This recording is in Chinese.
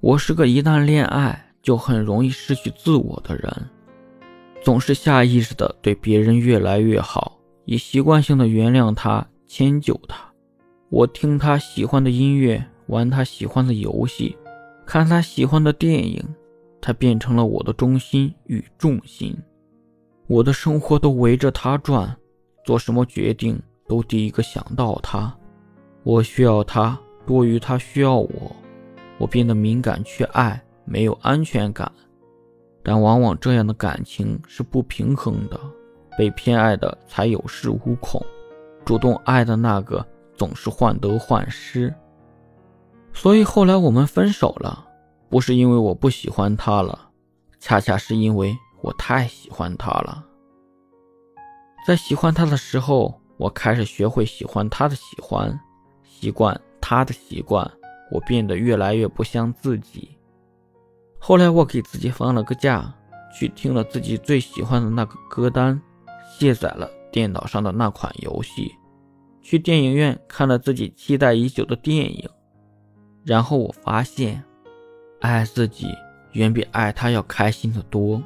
我是个一旦恋爱就很容易失去自我的人，总是下意识的对别人越来越好，以习惯性的原谅他、迁就他。我听他喜欢的音乐，玩他喜欢的游戏，看他喜欢的电影，他变成了我的中心与重心。我的生活都围着他转，做什么决定都第一个想到他。我需要他多于他需要我。我变得敏感，缺爱，没有安全感，但往往这样的感情是不平衡的。被偏爱的才有恃无恐，主动爱的那个总是患得患失。所以后来我们分手了，不是因为我不喜欢他了，恰恰是因为我太喜欢他了。在喜欢他的时候，我开始学会喜欢他的喜欢，习惯他的习惯。我变得越来越不像自己。后来我给自己放了个假，去听了自己最喜欢的那个歌单，卸载了电脑上的那款游戏，去电影院看了自己期待已久的电影。然后我发现，爱自己远比爱他要开心的多。